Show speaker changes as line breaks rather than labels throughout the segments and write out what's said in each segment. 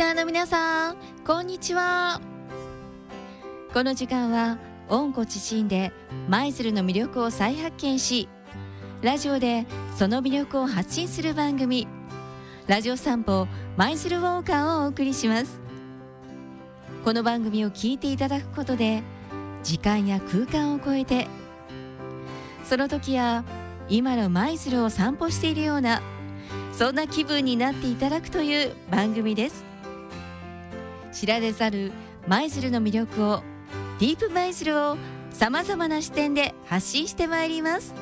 ターの皆さんこんにちは。この時間は温故知新で舞鶴の魅力を再発見しラジオでその魅力を発信する番組ラジオ散歩舞鶴ウォーカーをお送りします。この番組を聞いていただくことで時間や空間を超えてその時や今の舞鶴を散歩しているようなそんな気分になっていただくという番組です。知られざる舞鶴の魅力をディープ舞鶴をさまざまな視点で発信してまいります。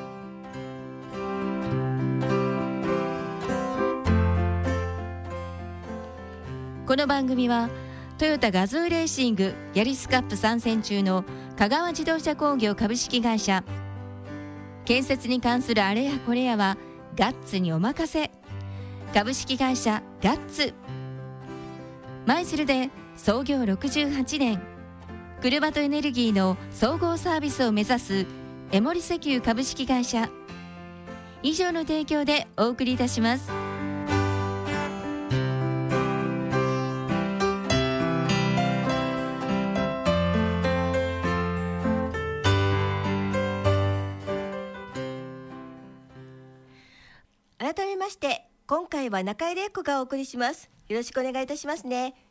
この番組はトヨタガズーレーシングヤリスカップ参戦中の香川自動車工業株式会社。建設に関するあれやこれやはガッツにお任せ。株式会社ガッツ。舞鶴で創業68年。車とエネルギーの総合サービスを目指すエモリ石油株式会社。以上の提供でお送りいたします。
改めまして今回は中井玲子がお送りします。よろしくお願いいたしますね。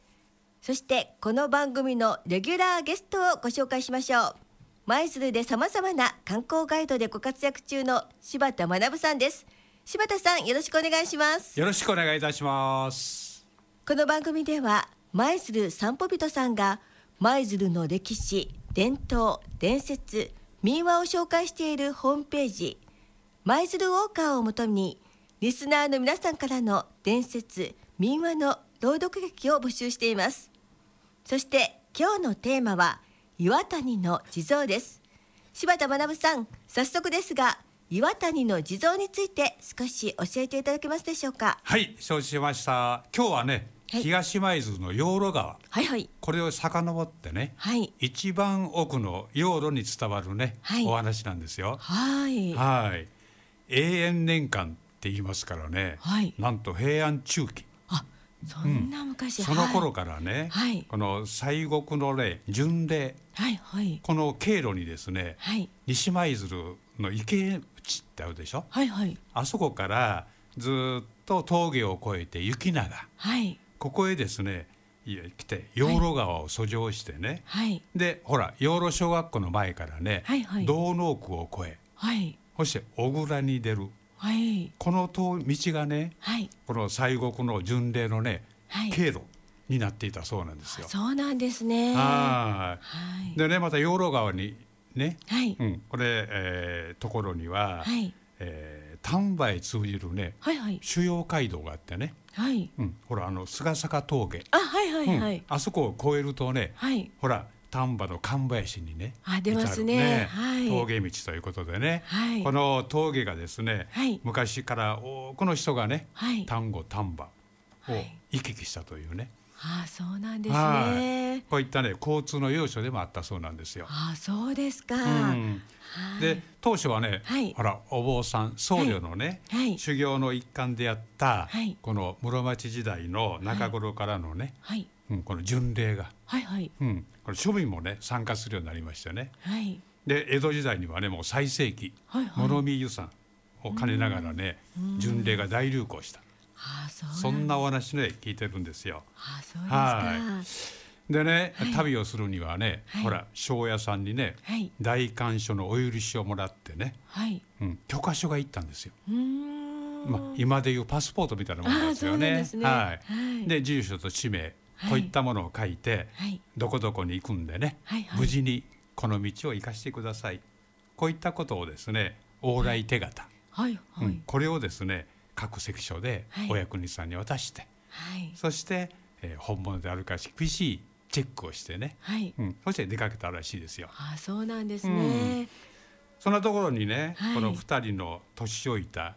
そしてこの番組のレギュラーゲストをご紹介しましょう。舞鶴で様々な観光ガイドでご活躍中の柴田学さんです。柴田さんよろしくお願いします。
よろしくお願いいたします。
この番組では舞鶴散歩人さんが舞鶴の歴史伝統伝説民話を紹介しているホームページ舞鶴ウォーカーをもとにリスナーの皆さんからの伝説民話の朗読劇を募集しています。そして今日のテーマは岩谷の地蔵です。柴田学さん早速ですが岩谷の地蔵について少し教えていただけますでしょうか？
はい承知しました。今日はね、
はい。
東舞鶴の養路川。
はいはい。
これを遡ってね、
はい。
一番奥の養路に伝わるね、
はい。
お話なんですよ。
はい。
はい。永遠年間って言いますからね、
はい。
なんと平安中期。
あそんな昔、
その頃からね、
はい。
この西国のね巡礼。
はいはい。
この経路にですね
はい。
西舞鶴の池内ってあるでしょ？
はいはい。
あそこからずっと峠を越えて雪長。
はい。
ここへですね来て養路川を遡上してね、
はい。
でほら養路小学校の前からね、
はいはい。
道農区を越え。
はい。
そして小倉に出る
はい。
この道がね
はい。
この西国の巡礼のね、
はい。
経路になっていたそうなんですよ。
そうなんですね。は
はい。いでねまた養路川にね、
はい。
うん、これ、えーところには、
はい。
えー丹波へ通じるね
はいはい。
主要街道があってね、
はい。
うん、ほらあの菅坂峠、
あはいはいは
うん。
い
あそこを越えるとね
はい。
ほら丹波の神林にね
あ出ますね。はい。
峠道ということでね、
はい。
この峠がですね、
はい。
昔から多くの人がね
はい。
丹後丹波を
はい。
行き来したというね、
あそうなんです
は
ね
こういったね交通の要所でもあったそうなんですよ。
あそうですか、
で当初はね、
はい。
ほらお坊さん僧侶のね、
はい。
修行の一環であった、
はい。
この室町時代の中頃からのね、
はい。
うん、この巡礼が、
はいはい。
うん、これ庶民もね参加するようになりましてね。
はい。
で江戸時代にはねもう最盛期
はいはい。
物見湯さんを兼ねながらね巡礼が大流行した
あそう
そんなお話ね聞いてるんですよ。
あそうですか。
はでね、
はい。
旅をするにはね、
はい。
ほら庄屋さんにね
はい。
大官所のお許しをもらってね、
はい。
うん、許可書が行ったんですよ。まあ、今でいうパスポートみたいなものですよね。
ですね。
はい。
はい。
で住所と氏名、
はい。
こういったものを書いて、
はい。
どこどこに行くんでね、
はいはい。
無事にこの道を生かしてください。こういったことをですね、往来手形、
はいはい、
うんこれをですね各関所で
はい。
お役人さんに渡して、
はい。
そして、えー本物であるか厳しいチェックをしてね、
はい。
うん、そして出かけたらしいですよ。
あそうなんですね、
そんなところにね、
はい。
この二人の年老いた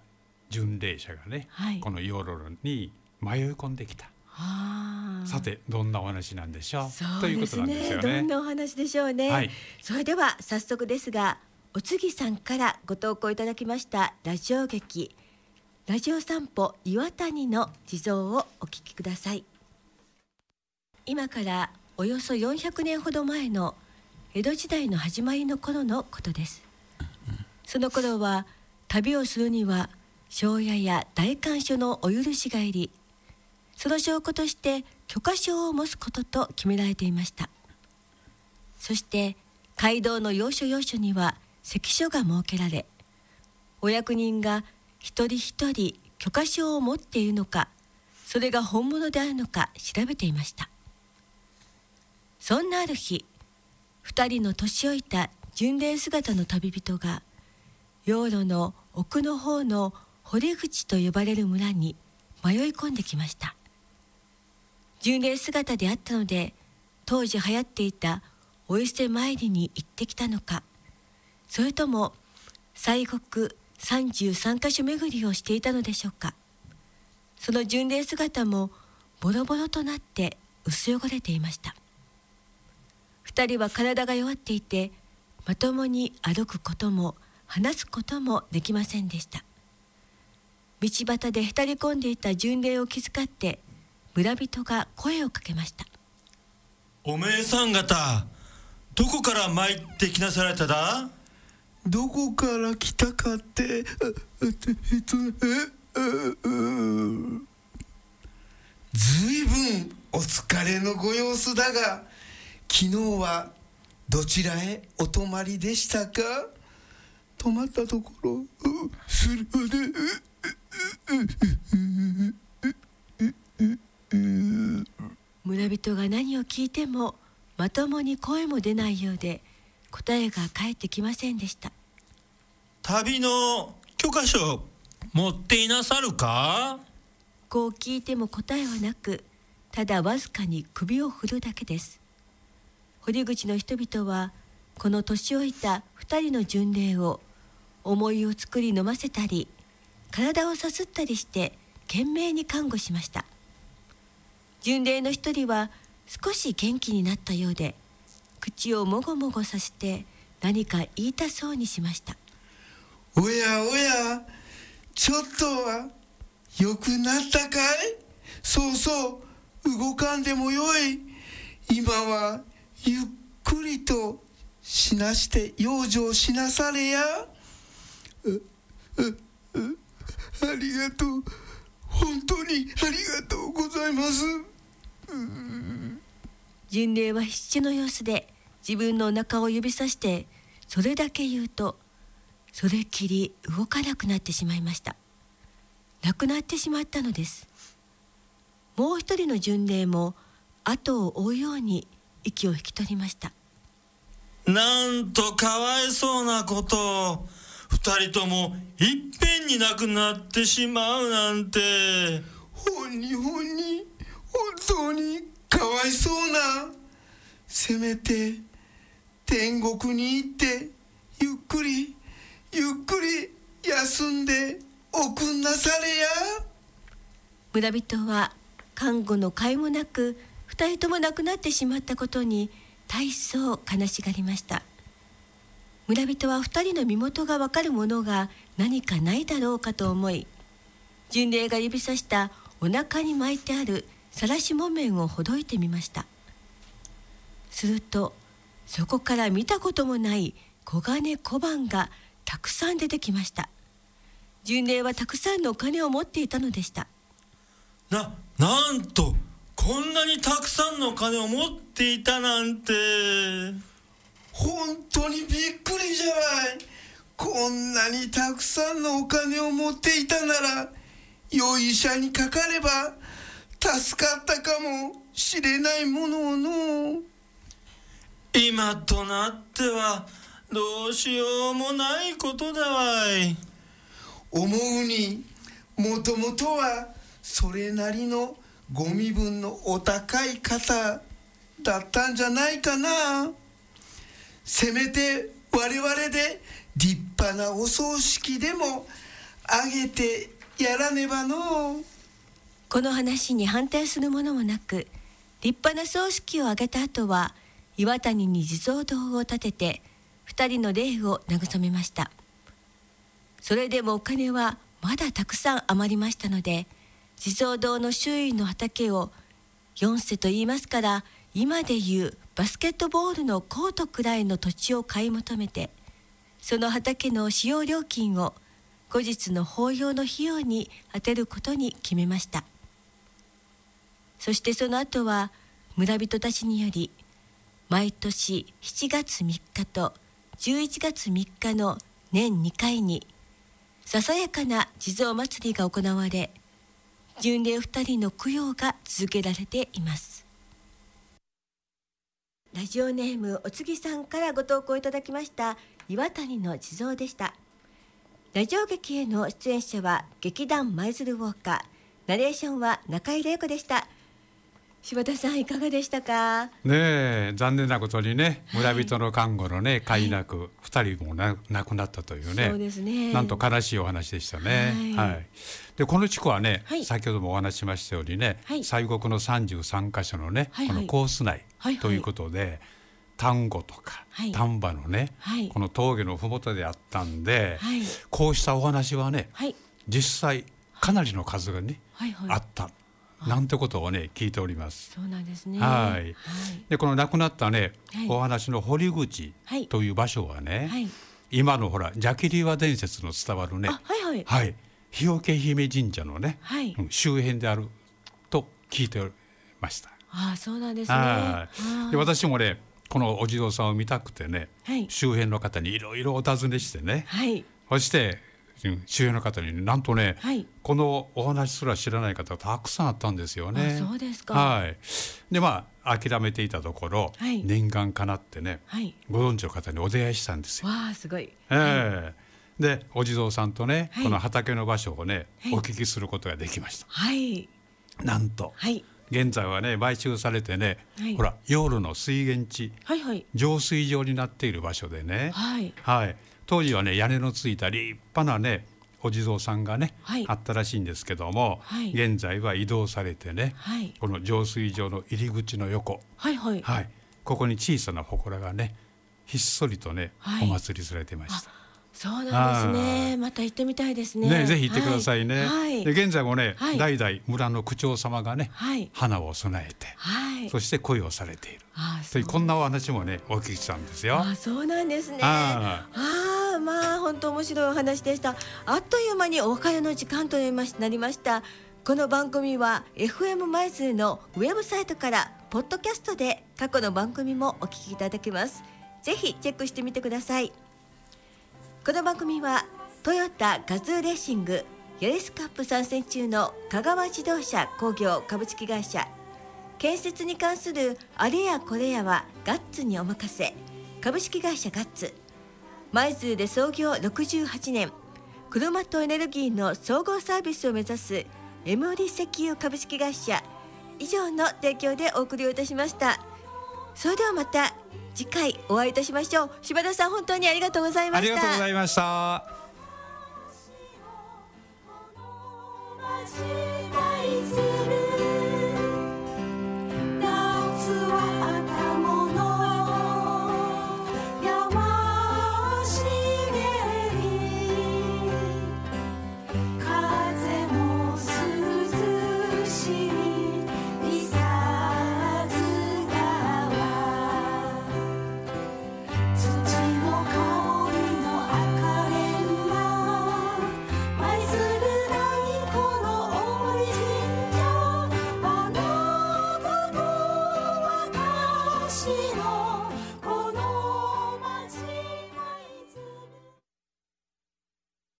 巡礼者がね、
はい。
この養路に迷い込んできた。
はあ
さてどんなお話なんでしょう？
そう
ということなん
ですね
ですよね。
どんなお話でしょうね、
はい。
それでは早速ですがお次さんからご投稿いただきましたラジオ劇ラジオ散歩岩谷の地蔵をお聞きください。今からおよそ400年ほど前の江戸時代の始まりの頃のことです。その頃は旅をするには庄屋や大官所のお許しがいりその証拠として許可証を持つことと決められていました。そして街道の要所要所には関所が設けられお役人が一人一人許可証を持っているのかそれが本物であるのか調べていました。そんなある日二人の年老いた巡礼姿の旅人が養路の奥の方の堀口と呼ばれる村に迷い込んできました。巡礼姿であったので当時流行っていたお伊勢参りに行ってきたのかそれとも西国33カ所巡りをしていたのでしょうか。その巡礼姿もボロボロとなって薄汚れていました。二人は体が弱っていてまともに歩くことも話すこともできませんでした。道端でへたり込んでいた巡礼を気遣って村人が声をかけました。
おめえさん方どこから参ってきなされただ？
どこから来たかって。えっとずいぶんお疲れのご様子だが昨日はどちらへお泊まりでしたか泊まったところするで
村人が何を聞いてもまともに声も出ないようで答えが返ってきませんでした。
旅の許可証持っていなさるか？
こう聞いても答えはなくただわずかに首を振るだけです。堀口の人々はこの年老いた二人の巡礼を思いを作り飲ませたり体をさすったりして懸命に看護しました。巡礼の一人は少し元気になったようで口をもごもごさせて何か言いたそうにしました。
おやおやちょっとは良くなったかい？そうそう動かんでもよい。今はゆっくりとしなして養生しなされや。ありがとう。本当にありがとうございます。
巡礼は必死の様子で自分のお腹を指さしてそれだけ言うとそれきり動かなくなってしまいました。亡くなってしまったのです。もう一人の巡礼も後を追うように息を引き取りました。
なんとかわいそうなことを二人ともいっぺんに亡くなってしまうなんて。
ほんにほんに本当にかわいそうな。せめて天国に行ってゆっくりゆっくり休んでおくんなされや。
村人は看護の甲斐もなく二人とも亡くなってしまったことに大層悲しがりました。村人は二人の身元がわかるものが何かないだろうかと思い巡礼が指さしたお腹に巻いてある晒し木綿をほどいてみました。するとそこから見たこともない黄金小判がたくさん出てきました。巡礼はたくさんのお金を持っていたのでした。
ななんとこんなにたくさんの金を持っていたなんて。
本当にびっくりじゃない。こんなにたくさんのお金を持っていたなら良い医者にかかれば助かったかもしれないものをの。
今となってはどうしようもないことだわい。
思うにもともとはそれなりのご身分のお高い方だったんじゃないかな。せめて我々で立派なお葬式でもあげてやらねばの
この話に反対する者もなく立派な葬式を挙げた後は岩谷に地蔵堂を建てて二人の霊を慰めました。それでもお金はまだたくさん余りましたので地蔵堂の周囲の畑を4世と言いますから今でいうバスケットボールのコートくらいの土地を買い求めてその畑の使用料金を後日の法要の費用に充てることに決めました。そしてその後は村人たちにより毎年7月3日と11月3日の年2回にささやかな地蔵祭りが行われ巡礼2人の供養が続けられています。ラジオネームおつぎさんからご投稿いただきました岩谷の地蔵でした。ラジオ劇への出演者は劇団舞鶴ウォーカーナレーションは中井玲子でした。柴田さんいかがでしたか？
ねえ残念なことにね村人の看護のね飼いなく2人もな亡くなったというね。
そうですね。
なんと悲しいお話でしたね。
は
はい。いでこの地区はね、
はい。
先ほどもお話ししましたようにね、
はい。
西国の33箇所のね、このコース内ということで、丹後とか、
はい。
丹波のね、
はい。
この峠の麓であったんで、
はい。
こうしたお話はね
はい。
実際かなりの数がね、あったなんてことをね聞いております。
そうなんですね。
はい。
はい。
でこの亡くなったね、
はい。
お話の堀口
はい。
という場所はね、
はい。
今のほら邪気流和伝説の伝わるね
あはいはい。
はい。日よけ姫神社のね、
はい。
うん周辺であると聞いておりました。
あそうなんですね。
はい。で私もねこのお地蔵さんを見たくてね、
はい。
周辺の方にいろいろお尋ねしてね。
はい。
そしてうん周辺の方になんとね、
はい。
このお話すら知らない方がたくさんあったんですよね。
あそうですか。
はい、でまあ諦めていたところ、
はい。
念願かなってね
はい。
ご存知の方にお出会いしたんですよ。
わあすごい。
ええ。でお地蔵さんとね、
はい。
この畑の場所をね、
はい。
お聞きすることができました。
はい。
なんと
はい。
現在はね買収されてね、
はい。
ほら夜の水源地
はいはい。
浄水場になっている場所でね、
はい。
はい、当時はね屋根のついた立派なねお地蔵さんがね、
はい。
あったらしいんですけども、
はい。
現在は移動されてね、
はい。
この浄水場の入り口の横、
はいはい。
はい、ここに小さな祠がねひっそりとね、
はい。
お祭りされてました。
そうなんですね。また行ってみたいですね。
ね、ぜひ行ってくださいね。
はい。
で現在もね、
はい。
代々村の区長様がね、
はい。
花を備えて、
はい。
そして恋をされている。
あ
というこんなお話もねお聞きしたんですよ。
あそうなんですね。
あ
ああまあ本当面白いお話でした。あっという間にお別れの時間となりました。この番組は FM 舞鶴のウェブサイトからポッドキャストで過去の番組もお聞きいただけます。ぜひチェックしてみてください。この番組はトヨタガズーレーシングヤリスカップ参戦中の香川自動車工業株式会社。建設に関するあれやこれやはガッツにお任せ。株式会社ガッツ。舞鶴で創業68年。車とエネルギーの総合サービスを目指すエムリ石油株式会社。以上の提供でお送りをいたしました。それではまた次回お会いいたしましょう。柴田さん本当にありがとうございました。
ありがとうございました。